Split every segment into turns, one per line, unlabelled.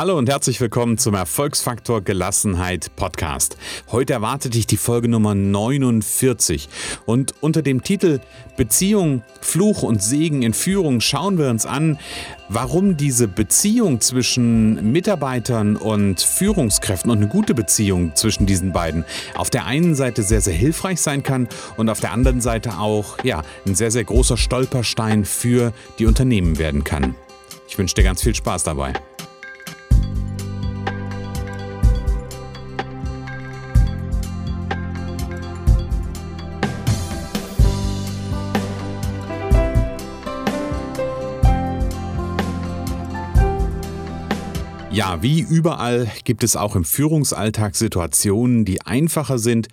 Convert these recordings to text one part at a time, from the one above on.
Hallo und herzlich willkommen zum Erfolgsfaktor Gelassenheit Podcast. Heute erwartet dich die Folge Nummer 49 und unter dem Titel Beziehung, Fluch und Segen in Führung schauen wir uns an, warum diese Beziehung zwischen Mitarbeitern und Führungskräften und eine gute Beziehung zwischen diesen beiden auf der einen Seite sehr, sehr hilfreich sein kann und auf der anderen Seite auch ja, ein sehr, sehr großer Stolperstein für die Unternehmen werden kann. Ich wünsche dir ganz viel Spaß dabei. Ja, wie überall gibt es auch im Führungsalltag Situationen, die einfacher sind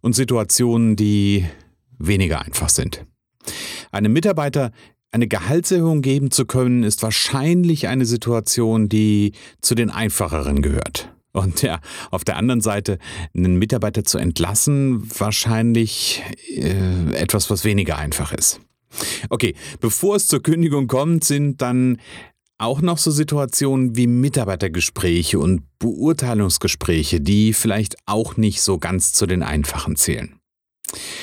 und Situationen, die weniger einfach sind. Einem Mitarbeiter eine Gehaltserhöhung geben zu können, ist wahrscheinlich eine Situation, die zu den einfacheren gehört. Und ja, auf der anderen Seite einen Mitarbeiter zu entlassen, wahrscheinlich äh, etwas, was weniger einfach ist. Okay, bevor es zur Kündigung kommt, sind dann auch noch so Situationen wie Mitarbeitergespräche und Beurteilungsgespräche, die vielleicht auch nicht so ganz zu den einfachen zählen.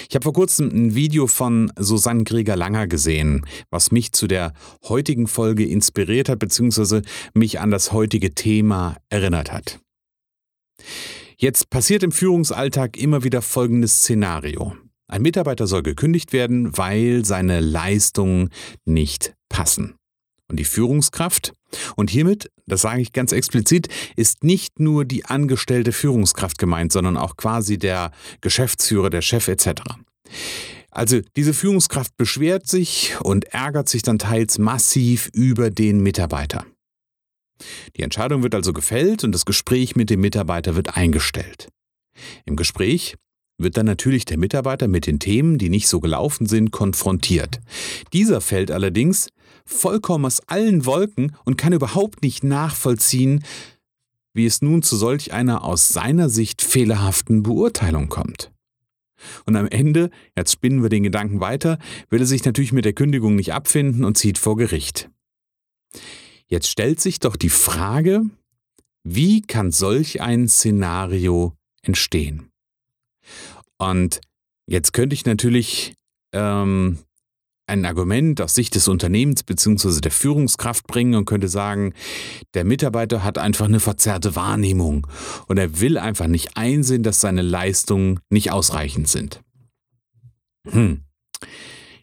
Ich habe vor kurzem ein Video von Susanne Grieger-Langer gesehen, was mich zu der heutigen Folge inspiriert hat, beziehungsweise mich an das heutige Thema erinnert hat. Jetzt passiert im Führungsalltag immer wieder folgendes Szenario. Ein Mitarbeiter soll gekündigt werden, weil seine Leistungen nicht passen. Und die Führungskraft, und hiermit, das sage ich ganz explizit, ist nicht nur die angestellte Führungskraft gemeint, sondern auch quasi der Geschäftsführer, der Chef etc. Also diese Führungskraft beschwert sich und ärgert sich dann teils massiv über den Mitarbeiter. Die Entscheidung wird also gefällt und das Gespräch mit dem Mitarbeiter wird eingestellt. Im Gespräch wird dann natürlich der Mitarbeiter mit den Themen, die nicht so gelaufen sind, konfrontiert. Dieser fällt allerdings vollkommen aus allen Wolken und kann überhaupt nicht nachvollziehen, wie es nun zu solch einer aus seiner Sicht fehlerhaften Beurteilung kommt. Und am Ende, jetzt spinnen wir den Gedanken weiter, will er sich natürlich mit der Kündigung nicht abfinden und zieht vor Gericht. Jetzt stellt sich doch die Frage, wie kann solch ein Szenario entstehen? Und jetzt könnte ich natürlich ähm, ein Argument aus Sicht des Unternehmens bzw. der Führungskraft bringen und könnte sagen, der Mitarbeiter hat einfach eine verzerrte Wahrnehmung und er will einfach nicht einsehen, dass seine Leistungen nicht ausreichend sind. Hm.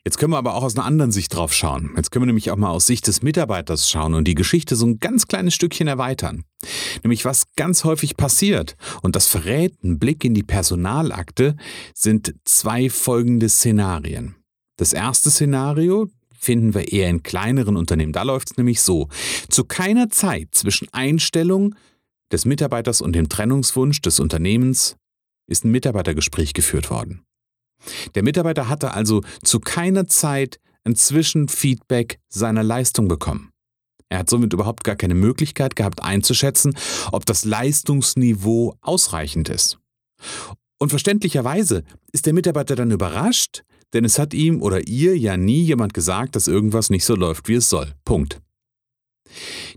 Jetzt können wir aber auch aus einer anderen Sicht drauf schauen. Jetzt können wir nämlich auch mal aus Sicht des Mitarbeiters schauen und die Geschichte so ein ganz kleines Stückchen erweitern. Nämlich was ganz häufig passiert, und das verrät ein Blick in die Personalakte, sind zwei folgende Szenarien. Das erste Szenario finden wir eher in kleineren Unternehmen. Da läuft es nämlich so. Zu keiner Zeit zwischen Einstellung des Mitarbeiters und dem Trennungswunsch des Unternehmens ist ein Mitarbeitergespräch geführt worden. Der Mitarbeiter hatte also zu keiner Zeit ein Zwischenfeedback seiner Leistung bekommen. Er hat somit überhaupt gar keine Möglichkeit gehabt einzuschätzen, ob das Leistungsniveau ausreichend ist. Und verständlicherweise ist der Mitarbeiter dann überrascht, denn es hat ihm oder ihr ja nie jemand gesagt, dass irgendwas nicht so läuft, wie es soll. Punkt.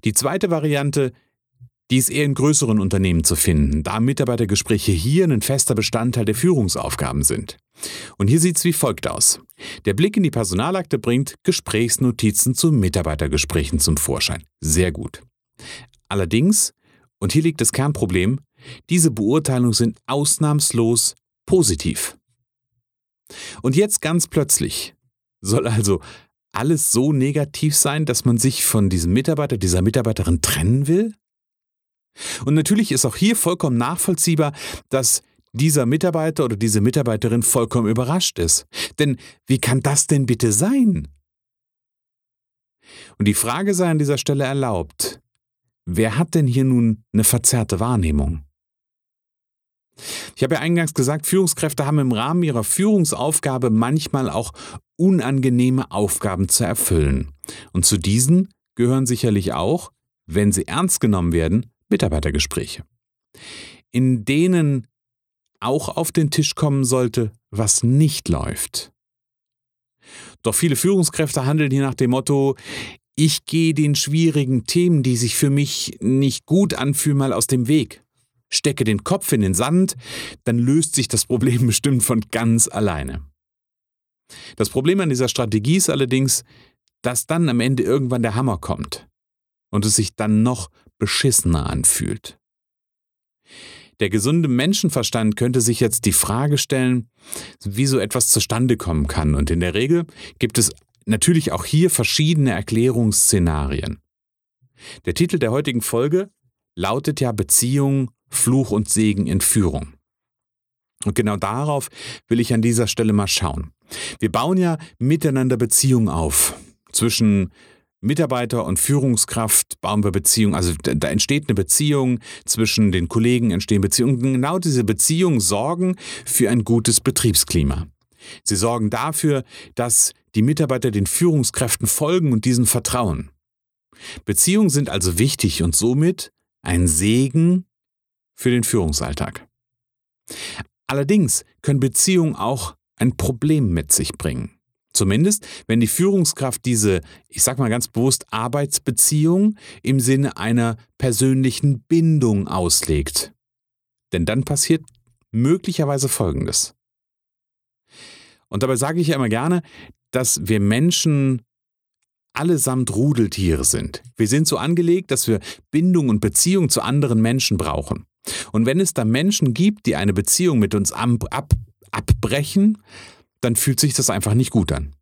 Die zweite Variante, die ist eher in größeren Unternehmen zu finden, da Mitarbeitergespräche hier ein fester Bestandteil der Führungsaufgaben sind. Und hier sieht es wie folgt aus. Der Blick in die Personalakte bringt Gesprächsnotizen zu Mitarbeitergesprächen zum Vorschein. Sehr gut. Allerdings, und hier liegt das Kernproblem, diese Beurteilungen sind ausnahmslos positiv. Und jetzt ganz plötzlich soll also alles so negativ sein, dass man sich von diesem Mitarbeiter, dieser Mitarbeiterin trennen will? Und natürlich ist auch hier vollkommen nachvollziehbar, dass dieser Mitarbeiter oder diese Mitarbeiterin vollkommen überrascht ist. Denn wie kann das denn bitte sein? Und die Frage sei an dieser Stelle erlaubt, wer hat denn hier nun eine verzerrte Wahrnehmung? Ich habe ja eingangs gesagt, Führungskräfte haben im Rahmen ihrer Führungsaufgabe manchmal auch unangenehme Aufgaben zu erfüllen. Und zu diesen gehören sicherlich auch, wenn sie ernst genommen werden, Mitarbeitergespräche, in denen auch auf den Tisch kommen sollte, was nicht läuft. Doch viele Führungskräfte handeln hier nach dem Motto, Ich gehe den schwierigen Themen, die sich für mich nicht gut anfühlen, mal aus dem Weg. Stecke den Kopf in den Sand, dann löst sich das Problem bestimmt von ganz alleine. Das Problem an dieser Strategie ist allerdings, dass dann am Ende irgendwann der Hammer kommt und es sich dann noch beschissener anfühlt. Der gesunde Menschenverstand könnte sich jetzt die Frage stellen, wie so etwas zustande kommen kann. Und in der Regel gibt es natürlich auch hier verschiedene Erklärungsszenarien. Der Titel der heutigen Folge lautet ja Beziehung, Fluch und Segen in Führung. Und genau darauf will ich an dieser Stelle mal schauen. Wir bauen ja miteinander Beziehungen auf. Zwischen Mitarbeiter und Führungskraft bauen wir Beziehungen, also da entsteht eine Beziehung, zwischen den Kollegen entstehen Beziehungen. Genau diese Beziehungen sorgen für ein gutes Betriebsklima. Sie sorgen dafür, dass die Mitarbeiter den Führungskräften folgen und diesen vertrauen. Beziehungen sind also wichtig und somit ein Segen für den Führungsalltag. Allerdings können Beziehungen auch ein Problem mit sich bringen. Zumindest, wenn die Führungskraft diese, ich sag mal ganz bewusst, Arbeitsbeziehung im Sinne einer persönlichen Bindung auslegt. Denn dann passiert möglicherweise Folgendes. Und dabei sage ich ja immer gerne, dass wir Menschen allesamt Rudeltiere sind. Wir sind so angelegt, dass wir Bindung und Beziehung zu anderen Menschen brauchen. Und wenn es da Menschen gibt, die eine Beziehung mit uns ab, ab, abbrechen, dann fühlt sich das einfach nicht gut an.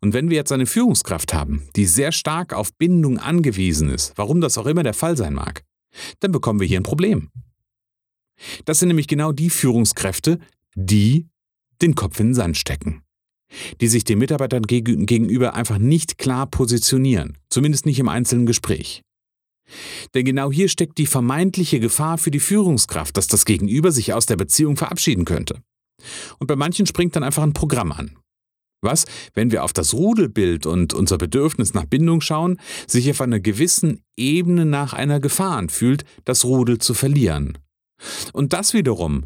Und wenn wir jetzt eine Führungskraft haben, die sehr stark auf Bindung angewiesen ist, warum das auch immer der Fall sein mag, dann bekommen wir hier ein Problem. Das sind nämlich genau die Führungskräfte, die den Kopf in den Sand stecken, die sich den Mitarbeitern gegenüber einfach nicht klar positionieren, zumindest nicht im einzelnen Gespräch. Denn genau hier steckt die vermeintliche Gefahr für die Führungskraft, dass das Gegenüber sich aus der Beziehung verabschieden könnte. Und bei manchen springt dann einfach ein Programm an. Was, wenn wir auf das Rudelbild und unser Bedürfnis nach Bindung schauen, sich auf einer gewissen Ebene nach einer Gefahr anfühlt, das Rudel zu verlieren. Und das wiederum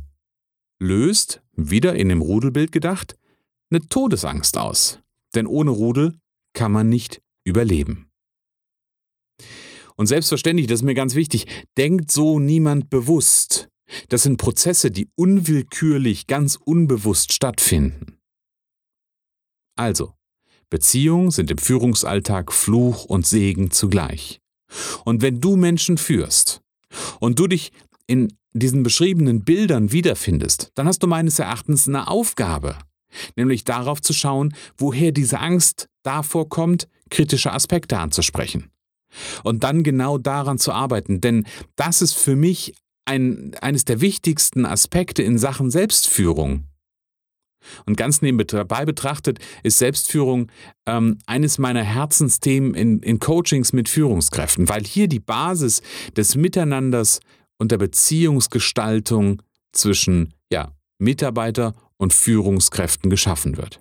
löst, wieder in dem Rudelbild gedacht, eine Todesangst aus. Denn ohne Rudel kann man nicht überleben. Und selbstverständlich, das ist mir ganz wichtig, denkt so niemand bewusst. Das sind Prozesse, die unwillkürlich, ganz unbewusst stattfinden. Also, Beziehungen sind im Führungsalltag Fluch und Segen zugleich. Und wenn du Menschen führst und du dich in diesen beschriebenen Bildern wiederfindest, dann hast du meines Erachtens eine Aufgabe, nämlich darauf zu schauen, woher diese Angst davor kommt, kritische Aspekte anzusprechen. Und dann genau daran zu arbeiten, denn das ist für mich ein, eines der wichtigsten Aspekte in Sachen Selbstführung. Und ganz nebenbei betrachtet ist Selbstführung ähm, eines meiner Herzensthemen in, in Coachings mit Führungskräften, weil hier die Basis des Miteinanders und der Beziehungsgestaltung zwischen ja, Mitarbeiter und Führungskräften geschaffen wird.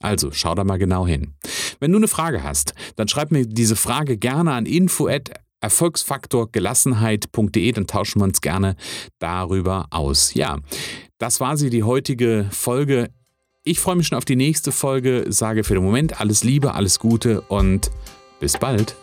Also schau da mal genau hin. Wenn du eine Frage hast, dann schreib mir diese Frage gerne an info@ erfolgsfaktorgelassenheit.de, dann tauschen wir uns gerne darüber aus. Ja, das war sie, die heutige Folge. Ich freue mich schon auf die nächste Folge, sage für den Moment alles Liebe, alles Gute und bis bald.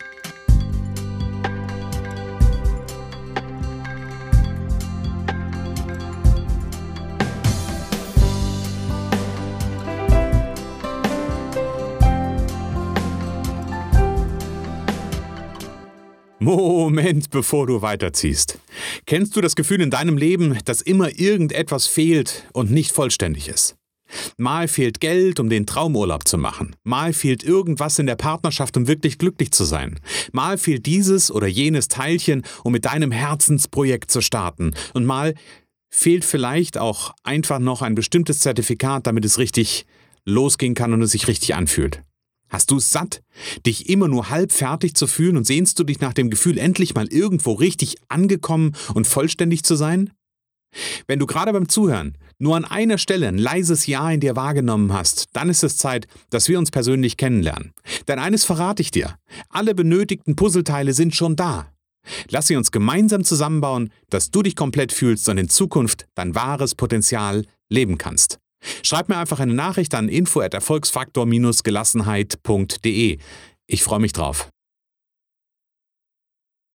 Moment, bevor du weiterziehst. Kennst du das Gefühl in deinem Leben, dass immer irgendetwas fehlt und nicht vollständig ist? Mal fehlt Geld, um den Traumurlaub zu machen. Mal fehlt irgendwas in der Partnerschaft, um wirklich glücklich zu sein. Mal fehlt dieses oder jenes Teilchen, um mit deinem Herzensprojekt zu starten. Und mal fehlt vielleicht auch einfach noch ein bestimmtes Zertifikat, damit es richtig losgehen kann und es sich richtig anfühlt. Hast du es satt, dich immer nur halb fertig zu fühlen und sehnst du dich nach dem Gefühl, endlich mal irgendwo richtig angekommen und vollständig zu sein? Wenn du gerade beim Zuhören nur an einer Stelle ein leises Ja in dir wahrgenommen hast, dann ist es Zeit, dass wir uns persönlich kennenlernen. Denn eines verrate ich dir, alle benötigten Puzzleteile sind schon da. Lass sie uns gemeinsam zusammenbauen, dass du dich komplett fühlst und in Zukunft dein wahres Potenzial leben kannst. Schreib mir einfach eine Nachricht an info@erfolgsfaktor-gelassenheit.de. Ich freue mich drauf.